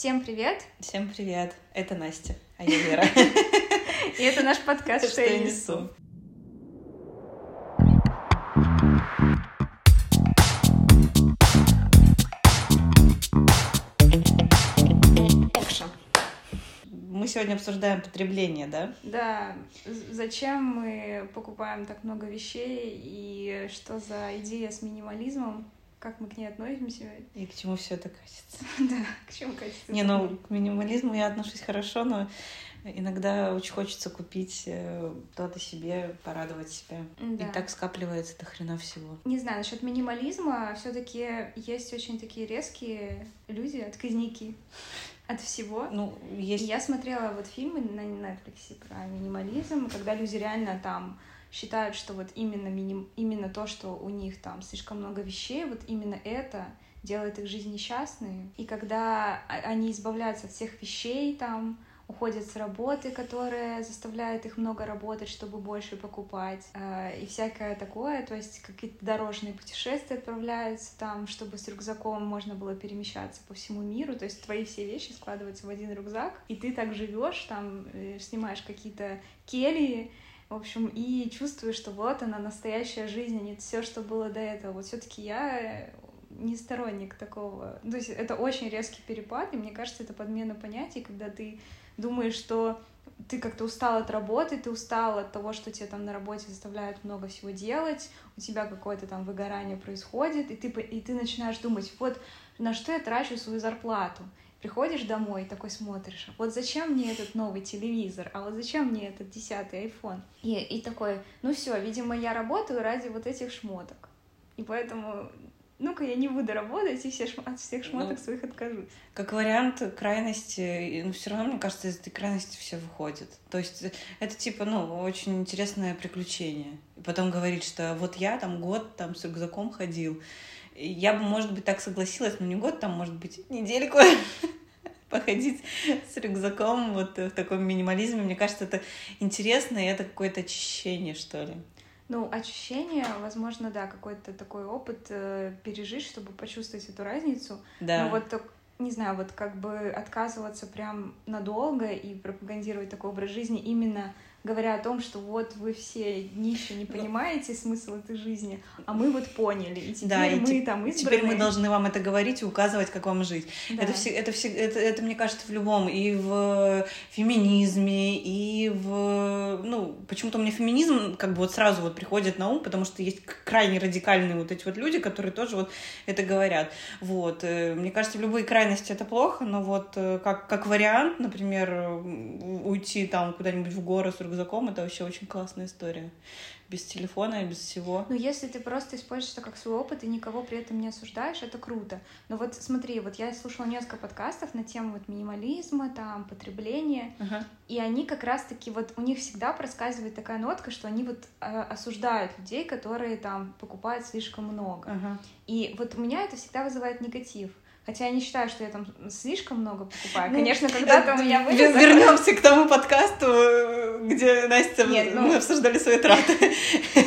Всем привет! Всем привет! Это Настя, а я Вера. И это наш подкаст «Что я несу». Мы сегодня обсуждаем потребление, да? Да. Зачем мы покупаем так много вещей и что за идея с минимализмом? Как мы к ней относимся. И к чему все это катится. Да, к чему катится. Не, ну, к минимализму я отношусь хорошо, но иногда очень хочется купить что-то э, себе, порадовать себя. Да. И так скапливается до хрена всего. Не знаю, насчет минимализма все таки есть очень такие резкие люди, отказники от всего. Ну, есть... я смотрела вот фильмы на Netflix про минимализм, когда люди реально там считают, что вот именно, миним... именно то, что у них там слишком много вещей, вот именно это делает их жизнь несчастной. И когда они избавляются от всех вещей, там, уходят с работы, которая заставляет их много работать, чтобы больше покупать, э, и всякое такое, то есть какие-то дорожные путешествия отправляются там, чтобы с рюкзаком можно было перемещаться по всему миру, то есть твои все вещи складываются в один рюкзак, и ты так живешь, там э, снимаешь какие-то кельи, в общем, и чувствую, что вот она настоящая жизнь, а не все, что было до этого. Вот все-таки я не сторонник такого. То есть это очень резкий перепад, и мне кажется, это подмена понятий, когда ты думаешь, что ты как-то устал от работы, ты устал от того, что тебе там на работе заставляют много всего делать, у тебя какое-то там выгорание происходит, и ты, и ты начинаешь думать, вот на что я трачу свою зарплату. Приходишь домой, такой смотришь, вот зачем мне этот новый телевизор, а вот зачем мне этот десятый iPhone? И, и такой, ну все, видимо, я работаю ради вот этих шмоток. И поэтому ну-ка я не буду работать и все шм... от всех шмоток ну, своих откажусь. Как вариант крайности, ну все равно, мне кажется, из этой крайности все выходит. То есть это типа, ну, очень интересное приключение. И потом говорит, что вот я там год там с рюкзаком ходил, я бы, может быть, так согласилась, но не год, там, может быть, недельку походить с рюкзаком вот в таком минимализме. Мне кажется, это интересно, и это какое-то очищение, что ли. Ну, ощущение, возможно, да, какой-то такой опыт э, пережить, чтобы почувствовать эту разницу. Да. Но вот не знаю, вот как бы отказываться прям надолго и пропагандировать такой образ жизни именно говоря о том, что вот вы все нищие не понимаете смысл этой жизни, а мы вот поняли, и теперь да, и мы те, там избранные. Теперь мы должны вам это говорить и указывать, как вам жить. Да. Это, все, это, все, это, это, мне кажется, в любом, и в феминизме, и в... Ну, почему-то у меня феминизм как бы вот сразу вот приходит на ум, потому что есть крайне радикальные вот эти вот люди, которые тоже вот это говорят. Вот. Э, мне кажется, в любые крайности это плохо, но вот э, как, как вариант, например, уйти там куда-нибудь в горы с рюкзаком, это вообще очень классная история. Без телефона и без всего. Ну, если ты просто используешь это как свой опыт и никого при этом не осуждаешь, это круто. Но вот смотри, вот я слушала несколько подкастов на тему вот минимализма, там, потребления, uh-huh. и они как раз-таки, вот у них всегда проскальзывает такая нотка, что они вот э, осуждают людей, которые там покупают слишком много. Uh-huh. И вот у меня это всегда вызывает негатив. Хотя я не считаю, что я там слишком много покупаю. Ну, Конечно, когда-то у меня будет... Вернемся к тому подкасту, где Настя Нет, ну... мы обсуждали свои траты.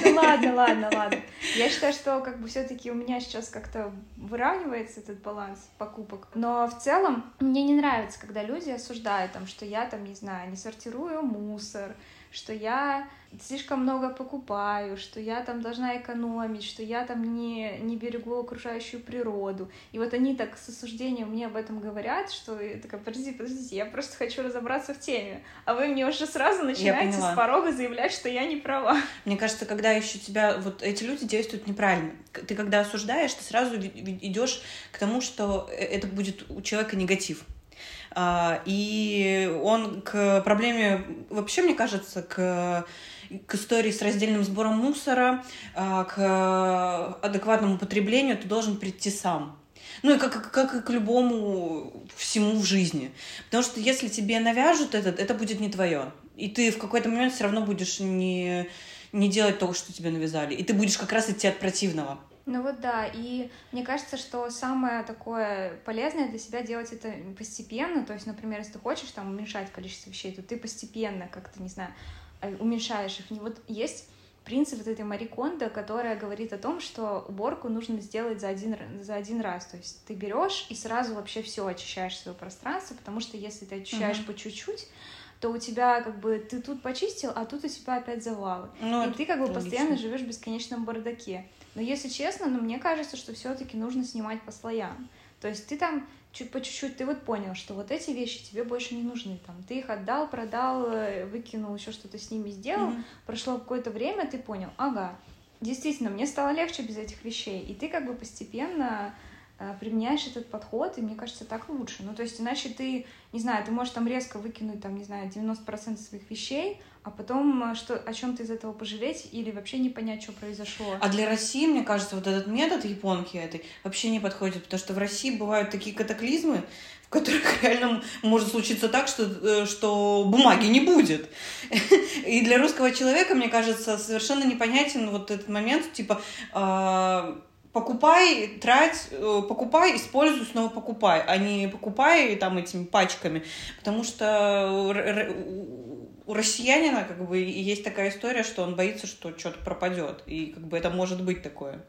Ну ладно, ладно, ладно. Я считаю, что как бы все-таки у меня сейчас как-то выравнивается этот баланс покупок. Но в целом мне не нравится, когда люди осуждают там, что я там, не знаю, не сортирую мусор, что я слишком много покупаю, что я там должна экономить, что я там не, не берегу окружающую природу. И вот они так с осуждением мне об этом говорят, что я такая, подождите, подождите, я просто хочу разобраться в теме. А вы мне уже сразу начинаете с порога заявлять, что я не права. Мне кажется, когда еще тебя... Вот эти люди действуют неправильно. Ты когда осуждаешь, ты сразу идешь к тому, что э, это будет у человека негатив. А, и он к проблеме, вообще, мне кажется, к к истории с раздельным сбором мусора, а, к адекватному потреблению ты должен прийти сам. Ну и как, как и к любому всему в жизни. Потому что если тебе навяжут этот, это будет не твое. И ты в какой-то момент все равно будешь не, не делать того, что тебе навязали. И ты будешь как раз идти от противного. Ну вот да, и мне кажется, что самое такое полезное для себя делать это постепенно, то есть, например, если ты хочешь там уменьшать количество вещей, то ты постепенно как-то, не знаю, э, уменьшаешь их. Вот есть принцип вот этой Мари Кондо, которая говорит о том, что уборку нужно сделать за один, за один раз. То есть ты берешь и сразу вообще все очищаешь свое пространство, потому что если ты очищаешь mm-hmm. по чуть-чуть, то у тебя как бы ты тут почистил, а тут у тебя опять завалы. Ну, и ты как бы логично. постоянно живешь в бесконечном бардаке. Но если честно, ну мне кажется, что все-таки нужно снимать по слоям. То есть ты там чуть по чуть-чуть, ты вот понял, что вот эти вещи тебе больше не нужны. Там, ты их отдал, продал, э, выкинул, еще что-то с ними сделал. Mm-hmm. Прошло какое-то время, ты понял, ага, действительно, мне стало легче без этих вещей. И ты как бы постепенно э, применяешь этот подход, и мне кажется, так лучше. Ну, то есть, иначе ты, не знаю, ты можешь там резко выкинуть, там, не знаю, 90% своих вещей, а потом э, что, о чем ты из этого пожалеть или вообще не понять, что произошло. А для России, мне кажется, вот этот метод японки этой вообще не подходит, потому что в России бывают такие катаклизмы, в которых реально может случиться так, что, э, что бумаги не будет. И для русского человека, мне кажется, совершенно непонятен вот этот момент, типа а, покупай, трать, э, покупай, используй, снова покупай, а не покупай там этими пачками, потому что у россиянина как бы есть такая история, что он боится, что что-то пропадет, и как бы это может быть такое.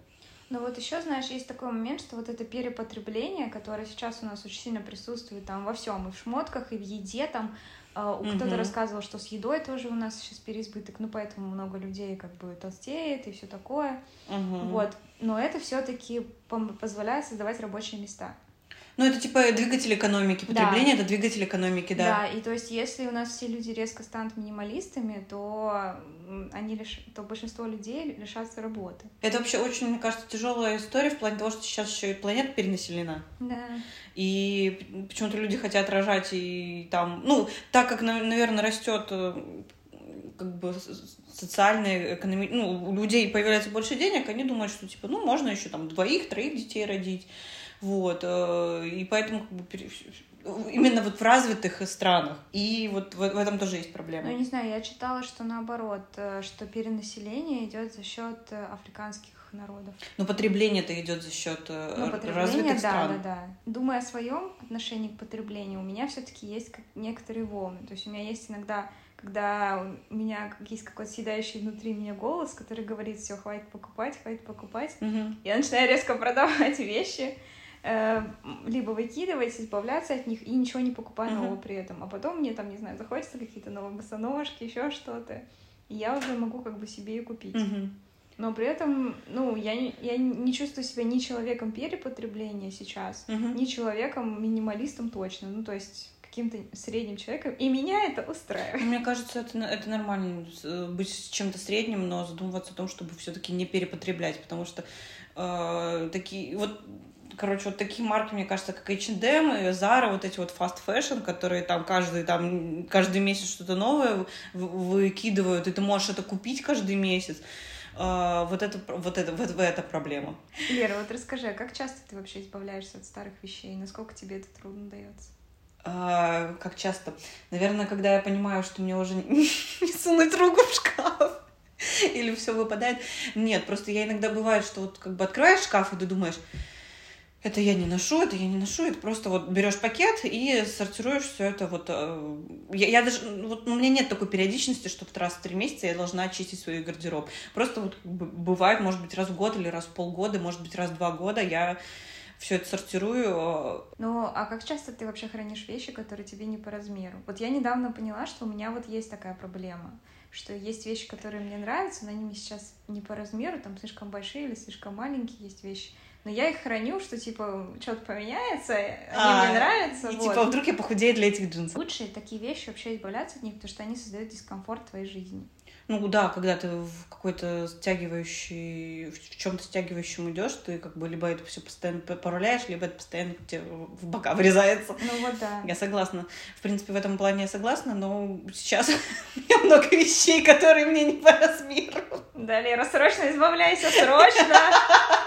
Ну вот еще, знаешь, есть такой момент, что вот это перепотребление, которое сейчас у нас очень сильно присутствует там во всем, и в шмотках, и в еде, там Uh, кто-то рассказывал, что с едой тоже у нас сейчас переизбыток, ну поэтому много людей как бы толстеет и все такое. uh Вот. Но это все-таки позволяет создавать рабочие места. Ну, это типа двигатель экономики. Потребление да. это двигатель экономики, да. Да, и то есть, если у нас все люди резко станут минималистами, то они лиш... то большинство людей лишатся работы. Это вообще очень, мне кажется, тяжелая история в плане того, что сейчас еще и планета перенаселена. Да. И почему-то люди хотят рожать и там, ну, так как, наверное, растет э, как бы социальные, экономи... ну, у людей появляется больше денег, они думают, что типа, ну, можно еще там двоих, троих детей родить. Вот, э, и поэтому как бы, именно вот в развитых странах. И вот в, в этом тоже есть проблема. Ну, я не знаю, я читала, что наоборот, э, что перенаселение идет за счет э, африканских народов. Но потребление-то идет за счет ну, развитых да, стран. Да, да, да. Думая о своем отношении к потреблению, у меня все-таки есть некоторые волны. То есть у меня есть иногда когда у меня есть какой-то съедающий внутри меня голос, который говорит, все, хватит покупать, хватит покупать. Угу. Я начинаю резко продавать вещи, либо выкидывать, избавляться от них и ничего не покупать uh-huh. нового при этом. А потом мне там, не знаю, захочется какие-то новые босоножки, еще что-то. И я уже могу как бы себе и купить. Uh-huh. Но при этом, ну, я, не, я не чувствую себя ни человеком перепотребления сейчас, uh-huh. ни человеком минималистом точно. Ну, то есть каким-то средним человеком, и меня это устраивает. Мне кажется, это, это нормально э, быть чем-то средним, но задумываться о том, чтобы все-таки не перепотреблять, потому что э, такие вот короче, вот такие марки, мне кажется, как H&M и Zara, вот эти вот fast fashion, которые там каждый, там, каждый месяц что-то новое выкидывают, и ты можешь это купить каждый месяц. Uh, вот это, вот это, вот это проблема. Лера, вот расскажи, а как часто ты вообще избавляешься от старых вещей? Насколько тебе это трудно дается? Uh, как часто? Наверное, когда я понимаю, что мне уже не сунуть руку в шкаф или все выпадает. Нет, просто я иногда бывает, что вот как бы открываешь шкаф, и ты думаешь, это я не ношу, это я не ношу, это просто вот берешь пакет и сортируешь все это вот. Э, я, я даже, вот у меня нет такой периодичности, чтобы раз в три месяца я должна очистить свой гардероб. Просто вот бывает, может быть, раз в год или раз в полгода, может быть, раз в два года я все это сортирую. Э. Ну, а как часто ты вообще хранишь вещи, которые тебе не по размеру? Вот я недавно поняла, что у меня вот есть такая проблема, что есть вещи, которые мне нравятся, но они мне сейчас не по размеру, там слишком большие или слишком маленькие, есть вещи, но я их храню, что, типа, что-то поменяется, они а, мне нравятся. И, вот. типа, вдруг я похудею для этих джинсов. Лучше такие вещи вообще избавляться от них, потому что они создают дискомфорт в твоей жизни. Ну да, когда ты в какой-то стягивающий, в чем-то стягивающем идешь, ты как бы либо это все постоянно поруляешь, либо это постоянно тебе в бока врезается. Ну вот да. Я согласна. В принципе, в этом плане я согласна, но сейчас у меня много вещей, которые мне не по размеру. Да, Лера, срочно избавляйся, срочно!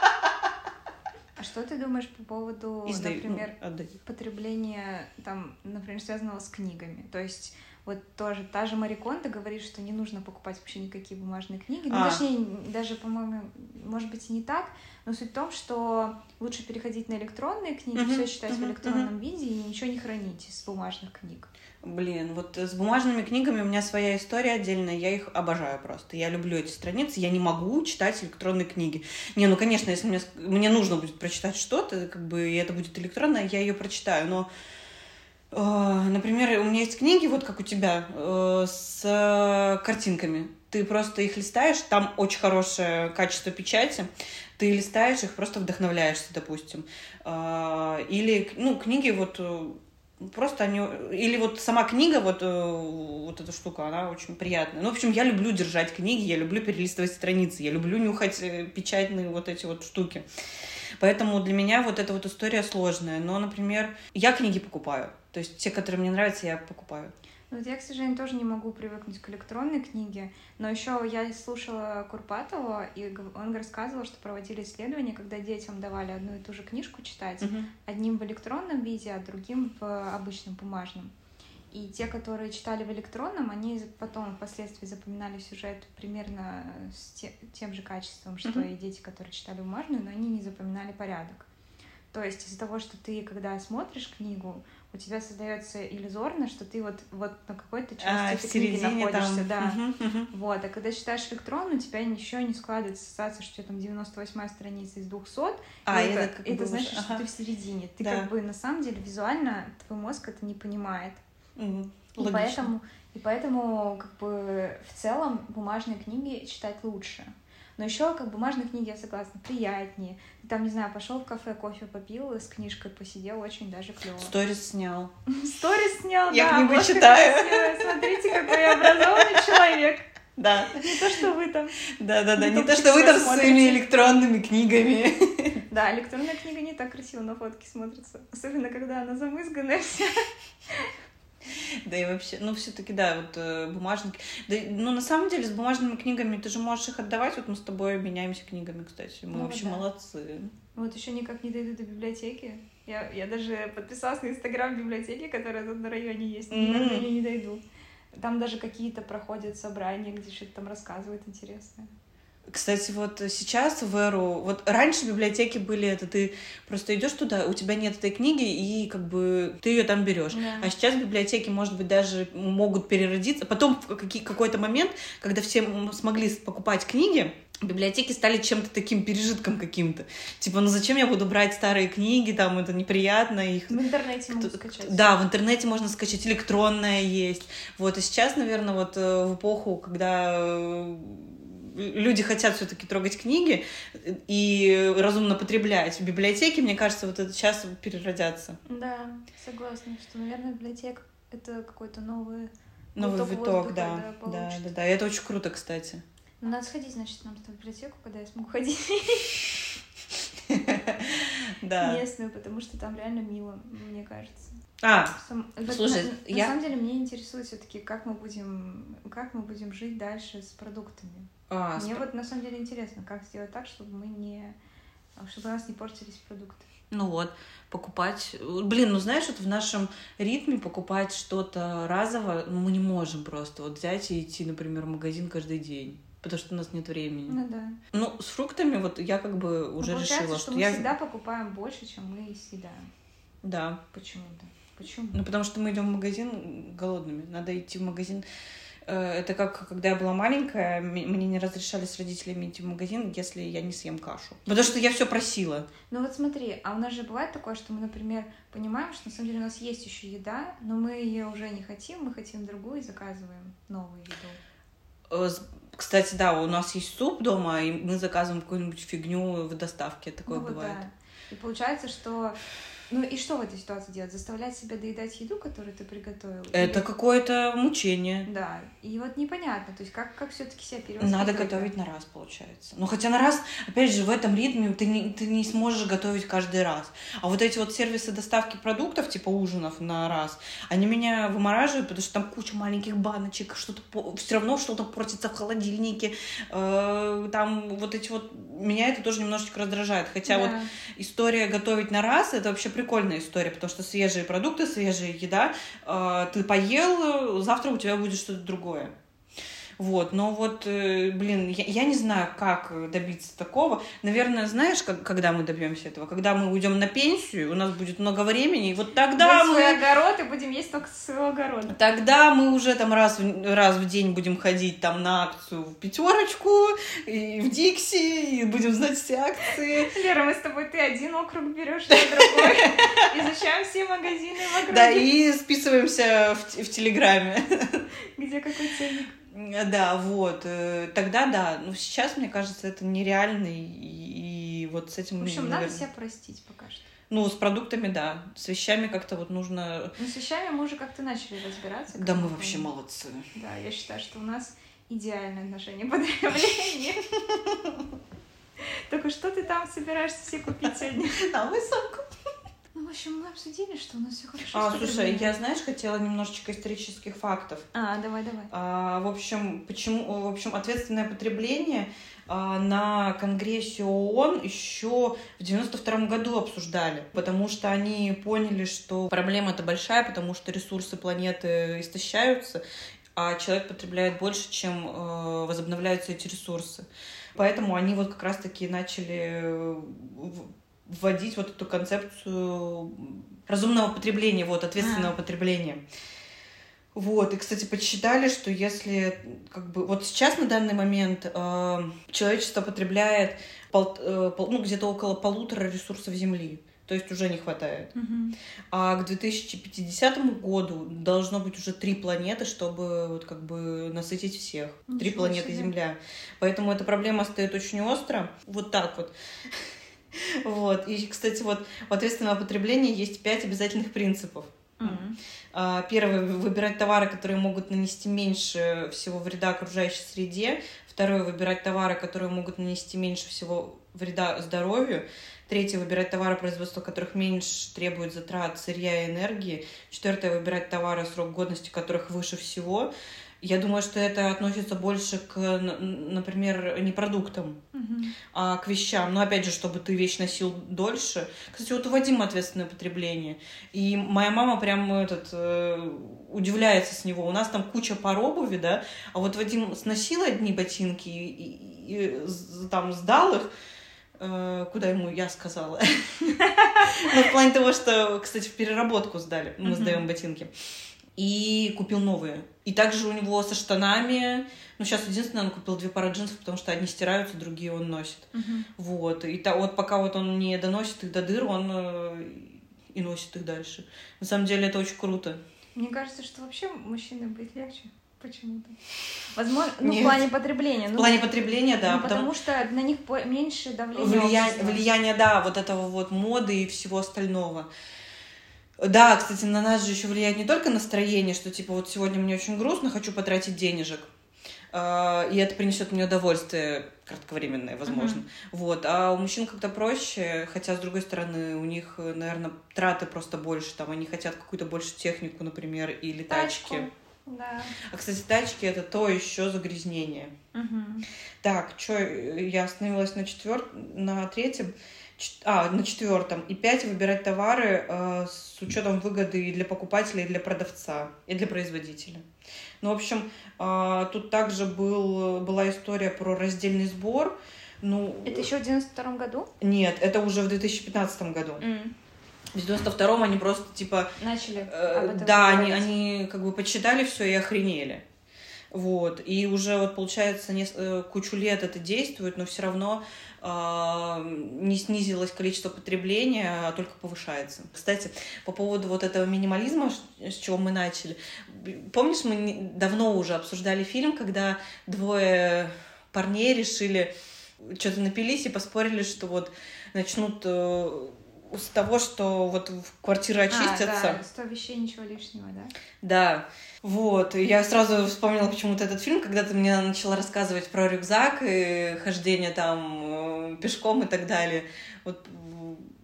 Что ты думаешь по поводу, Издай, ну, например, ну, потребления, там, например, связанного с книгами? То есть Вот тоже та же Мариконда говорит, что не нужно покупать вообще никакие бумажные книги. Ну, А. точнее, даже, по-моему, может быть, и не так, но суть в том, что лучше переходить на электронные книги, Мгм, все читать в мгм, электронном виде и ничего не хранить из бумажных книг. Блин, вот с бумажными книгами у меня своя история отдельная, я их обожаю просто. Я люблю эти страницы, я не могу читать электронные книги. Не, ну, конечно, если мне, мне нужно будет прочитать что-то, как бы, и это будет электронное, я ее прочитаю, но э, Например, у меня есть книги, вот как у тебя, э, с э, картинками. Ты просто их листаешь, там очень хорошее качество печати. Ты листаешь их, просто вдохновляешься, допустим. Э, Или, ну, книги вот э, Просто они... Или вот сама книга, вот, э, вот эта штука, она очень приятная. Ну, в общем, я люблю держать книги, я люблю перелистывать страницы, я люблю нюхать э, печатные вот эти вот штуки. Поэтому для меня вот эта вот история сложная. Но, например, я книги покупаю. То есть те, которые мне нравятся, я покупаю. Ну, Вот я, к сожалению, тоже не могу привыкнуть к электронной книге, но еще я слушала Курпатова, и он рассказывал, что проводили исследования, когда детям давали одну и ту же книжку читать, одним в электронном виде, а другим в обычном бумажном. И те, которые читали в электронном, они потом впоследствии запоминали сюжет примерно с те- тем же качеством, что Мгм. и дети, которые читали бумажную, но они не запоминали порядок. То есть из-за того, что ты, когда смотришь книгу, у тебя создается иллюзорно, что ты вот, вот на какой-то части А, этой книги находишься, там. да. Вот, а когда читаешь электронно, у тебя ничего не складывается ассоциация, что у тебя там 98 страница из 200, А, и это, это, как это бы значит, уже- что ага. ты в середине. Ты Да. как бы на самом деле визуально твой мозг это не понимает. Мгм. И Логично. поэтому, и поэтому как бы в целом бумажные книги читать лучше. Но еще как бумажные книги, я согласна, приятнее. Ты там, не знаю, пошел в кафе, кофе попил, с книжкой посидел, очень даже клево. Сторис снял. Сторис снял, Я да, книгу обложка читаю. Смотрите, какой я образованный человек. Да, Не то, что вы там. да, да, да. Не то, что вы там смотрите. своими электронными книгами. Да, электронная книга не так красиво на фотке смотрится. Особенно, когда она замызганная вся. Да и вообще, ну все-таки да, вот э, бумажники. Да, ну на самом деле с бумажными книгами ты же можешь их отдавать. Вот мы с тобой обменяемся книгами, кстати. Мы Ну вообще да. молодцы. Вот еще никак не дойду до библиотеки. Я, я даже подписалась на инстаграм библиотеки, которая тут на районе есть. Никак М. нее не дойду. Там даже какие-то проходят собрания, где что-то там рассказывают интересное. Кстати, вот сейчас в эру, вот раньше библиотеки были это, ты просто идешь туда, у тебя нет этой книги, и как бы ты ее там берешь. Да. А сейчас библиотеки, может быть, даже могут переродиться. Потом в какой-то момент, когда все смогли покупать книги, библиотеки стали чем-то таким пережитком каким-то. Типа, ну зачем я буду брать старые книги, там это неприятно, их В интернете кто- скачать. Да, в интернете можно скачать, электронное есть. Вот, и сейчас, наверное, вот э, в эпоху, когда э, люди хотят все-таки трогать книги и разумно потреблять, библиотеки, мне кажется, вот это сейчас переродятся. Да, согласна, что, наверное, библиотека — это какой-то новый... Новый виток, воздуха, да. да, Да, да, да. И это очень круто, кстати. Ну, надо сходить, значит, нам в библиотеку, когда я смогу ходить Да. местную, потому что там реально мило, мне кажется. А, Сам- вот Слушай, на, на я- самом деле меня интересует все-таки, как мы будем, как мы будем жить дальше с продуктами. А, Мне спро- вот на самом деле интересно, как сделать так, чтобы мы не, чтобы у нас не портились продукты. Ну вот, покупать... Блин, ну знаешь, вот в нашем ритме покупать что-то разово ну, мы не можем просто вот взять и идти, например, в магазин каждый день, потому что у нас нет времени. Ну да. Ну, с фруктами вот я как бы Но уже получается, решила, что что мы я... всегда покупаем больше, чем мы съедаем. Да, Почему-то. Почему? ну потому что мы идем в магазин голодными, надо идти в магазин... Э, Это как, когда я была маленькая, мне не разрешали с родителями идти в магазин, если я не съем кашу. Потому что я все просила. Ну вот смотри, а у нас же бывает такое, что мы, например, понимаем, что на самом деле у нас есть еще еда, но мы ее уже не хотим, мы хотим другую и заказываем новую еду. Э, Кстати, да, у нас есть суп дома, и мы заказываем какую-нибудь фигню в доставке, такое Ну вот бывает. да. И получается, что... Ну и что в этой ситуации делать? Заставлять себя доедать еду, которую ты приготовил? Это Или- какое-то мучение. Да. И вот непонятно, то есть как, как все-таки себя перевоспитывать? Надо готовить на раз, получается. Ну, хотя на раз, опять же, в этом ритме ты не, ты не сможешь готовить каждый раз. А вот эти вот сервисы доставки продуктов, типа ужинов на раз, они меня вымораживают, потому что там куча маленьких баночек, что-то все равно что-то портится в холодильнике. Э, Там вот эти вот... Меня это тоже немножечко раздражает. Хотя вот Да. история готовить на раз, это вообще прикольная история, потому что свежие продукты, свежая еда, э, ты поел, завтра у тебя будет что-то другое. Вот, но вот, э, блин, я, я не знаю, как добиться такого. Наверное, знаешь, как, когда мы добьемся этого? Когда мы уйдем на пенсию, у нас будет много времени, и вот тогда Будет мы... свой огород и будем есть только с своего огорода. Тогда мы уже там раз, раз в день будем ходить там на акцию в пятерочку, и в Дикси, и будем знать все акции. Лера, мы с тобой, ты один округ берешь, я другой. Изучаем все магазины в округе. Да, и списываемся в, в Телеграме. Где какой ценник? Да, вот. э, Тогда да. Но сейчас, мне кажется, это нереально, и, и вот с этим... В общем, наверное, надо себя простить пока что. Ну, с продуктами, да. С вещами как-то вот нужно... Но с вещами мы уже как-то начали разбираться. Да, мы я вообще помню. молодцы. Да, я считаю, что у нас идеальное отношение потребления. Только что ты там собираешься все купить сегодня? На высоко. Ну, в общем, мы обсудили, что у нас все хорошо. А, слушай, я, знаешь, хотела немножечко исторических фактов. А, давай, давай. А, в общем, почему, в общем, ответственное потребление а, на Конгрессе ООН еще в 92 году обсуждали, потому что они поняли, что проблема это большая, потому что ресурсы планеты истощаются, а человек потребляет больше, чем э, возобновляются эти ресурсы. Поэтому они вот как раз-таки начали э, вводить вот эту концепцию разумного потребления, вот, ответственного А. потребления. Вот, и, кстати, подсчитали, что если, как бы, вот сейчас на данный момент э, человечество потребляет пол- э, пол- ну, где-то около полутора ресурсов Земли, то есть уже не хватает. Мгм. А к 2050 году должно быть уже три планеты, чтобы вот как бы насытить всех. три Ничего планеты себе. Земля. Поэтому эта проблема стоит очень остро. Вот так вот. Вот. И, кстати, вот у ответственного потребления есть пять обязательных принципов. Мгм. А, Первое — выбирать товары, которые могут нанести меньше всего вреда окружающей среде. Второе — выбирать товары, которые могут нанести меньше всего вреда здоровью. Третье — выбирать товары, производство которых меньше требует затрат сырья и энергии. Четвертое — выбирать товары, срок годности которых выше всего. Я думаю, что это относится больше к, например, не продуктам, Мгм. а к вещам. Но опять же, чтобы ты вещь носил дольше. Кстати, вот у Вадима ответственное потребление. И моя мама прям этот э, удивляется с него. У нас там куча пар обуви, да, а вот Вадим сносил одни ботинки и, и- и с- там сдал их. э, куда ему я сказала? Ну, в плане того, что, кстати, в переработку сдали. Мы сдаем ботинки. И купил новые. И также у него со штанами. Ну, сейчас единственное, он купил две пары джинсов, потому что одни стираются, другие он носит. Мгм. Вот. И та, вот пока вот он не доносит их до дыр, он э, и носит их дальше. На самом деле это очень круто. Мне кажется, что вообще мужчины быть легче почему-то. Возможно, ну, Нет. в плане потребления. В ну, плане потребления, да, ну, потому что на них меньше давления влия- влияние, да, вот этого вот моды и всего остального. Да, кстати, на нас же еще влияет не только настроение, что типа вот сегодня мне очень грустно, хочу потратить денежек. А, И это принесет мне удовольствие кратковременное, возможно. Вот. А у мужчин как-то проще, хотя, с другой стороны, у них, наверное, траты просто больше. Там они хотят какую-то больше технику, например, или Тачку. тачки. Да. А, кстати, тачки это то еще загрязнение. Мгм. Так, что я остановилась на четвер... на третьем, а, на четвертом. И пять выбирать товары э, с учетом выгоды и для покупателя, и для продавца, и для производителя. Ну, в общем, э, тут также был, была история про раздельный сбор. Ну, Это еще в 92 году? нет, это уже в 2015 году. М. В 92-м они просто типа Начали Э, об этом Да, они, говорить. они как бы почитали все и охренели. Вот. И уже вот получается нес- э, кучу лет это действует, но все равно не снизилось количество потребления, а только повышается. Кстати, по поводу вот этого минимализма, с чего мы начали. Помнишь, мы давно уже обсуждали фильм, когда двое парней решили что-то напились и поспорили, что вот начнут э, с того, что вот квартиры очистятся. А, да, 100 вещей, ничего лишнего, да? Да, вот. И я сразу вспомнила почему-то этот фильм, когда ты мне начала рассказывать про рюкзак и хождение там э, пешком и так далее. Вот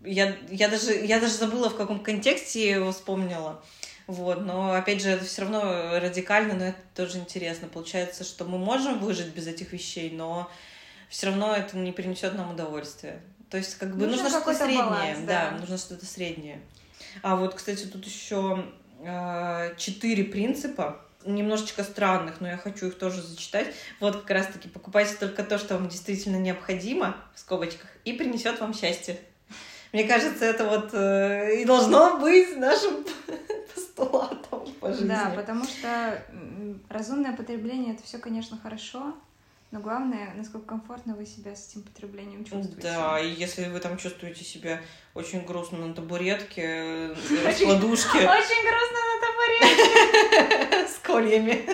я, я, даже, я даже забыла, в каком контексте я его вспомнила. Вот, но опять же, это все равно радикально, но это тоже интересно. Получается, что мы можем выжить без этих вещей, но все равно это не принесет нам удовольствия. То есть, как бы Нужно нужно, что-то среднее. баланс, да. да. нужно что-то среднее. А вот, кстати, тут еще четыре принципа немножечко странных, но я хочу их тоже зачитать. Вот как раз-таки покупайте только то, что вам действительно необходимо, в скобочках, и принесет вам счастье. Мне кажется, это вот э, и должно быть нашим постулатом по жизни. Да, потому что разумное потребление это все, конечно, хорошо, но главное, насколько комфортно вы себя с этим потреблением чувствуете. Да, и если вы там чувствуете себя очень грустно на табуретке, э, раскладушке, Очень грустно на табуретке. с кольями,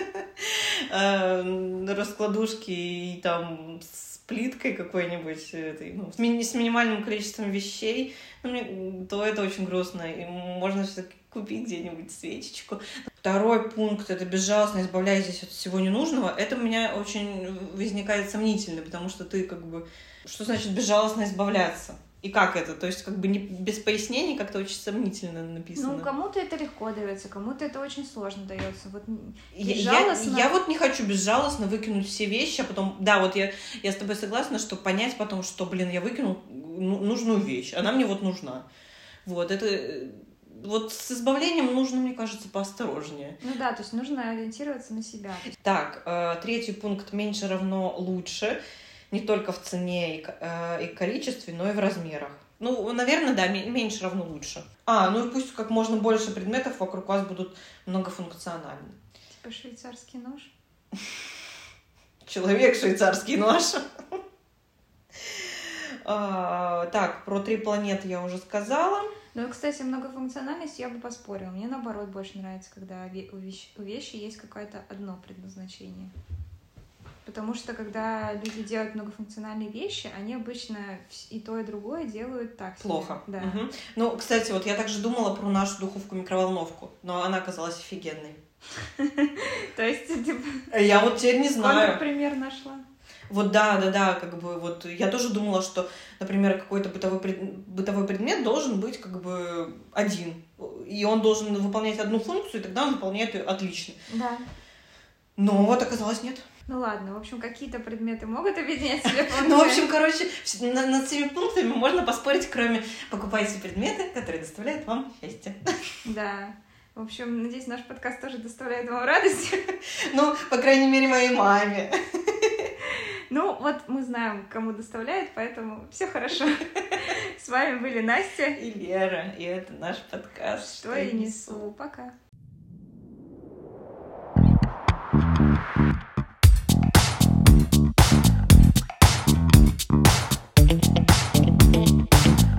э, на раскладушке и там с плиткой какой-нибудь, этой, ну, с, ми- с минимальным количеством вещей, ну, мне- то это очень грустно. И можно все-таки купить где-нибудь свечечку. Второй пункт — это безжалостно избавляйтесь от всего ненужного. Это у меня очень возникает сомнительно, потому что ты как бы... Что значит безжалостно избавляться? И как это? То есть как бы не без пояснений как-то очень сомнительно написано. Ну, кому-то это легко дается, кому-то это очень сложно дается. Вот м, Я, безжалостно- я, я вот не хочу безжалостно выкинуть все вещи, а потом, да, вот я, я с тобой согласна, что понять потом, что, блин, я выкинул ну- нужную вещь, она мне вот нужна. Вот, это, э, вот с избавлением нужно, мне кажется, поосторожнее. Ну да, то есть нужно ориентироваться на себя. Так, э, третий пункт меньше равно лучше, не только в цене и, э, количестве, но и в размерах. Ну, наверное, да, ме- меньше равно лучше. А, ну и пусть как можно больше предметов вокруг вас будут многофункциональны. Типа швейцарский нож. Человек швейцарский нож. А, Так, про три планеты я уже сказала. Ну, и, кстати, многофункциональность я бы поспорила. Мне, наоборот, больше нравится, когда у вещ- у вещи есть какое-то одно предназначение. Потому что, когда люди делают многофункциональные вещи, они обычно и то, и другое делают так себе. Плохо. Да. Мгм. Ну, кстати, вот я также думала про нашу духовку-микроволновку, но она оказалась офигенной. То есть, типа, Я вот теперь не знаю. пример нашла. Вот да, да, да, как бы вот я тоже думала, что, например, какой-то бытовой, пред- бытовой предмет должен быть как бы один. И он должен выполнять одну функцию, и тогда он выполняет ее отлично. Да. Но вот оказалось нет. Ну ладно, в общем, какие-то предметы могут объединять функции. Ну, в общем, короче, вс- на- над всеми пунктами можно поспорить, кроме покупайте предметы, которые доставляют вам счастье. Да. В общем, надеюсь, наш подкаст тоже доставляет вам радость. Ну, по крайней мере, моей маме. Ну, вот мы знаем, кому доставляет, поэтому все хорошо. С вами были Настя. И Лера, и это наш подкаст. Что я несу. Пока.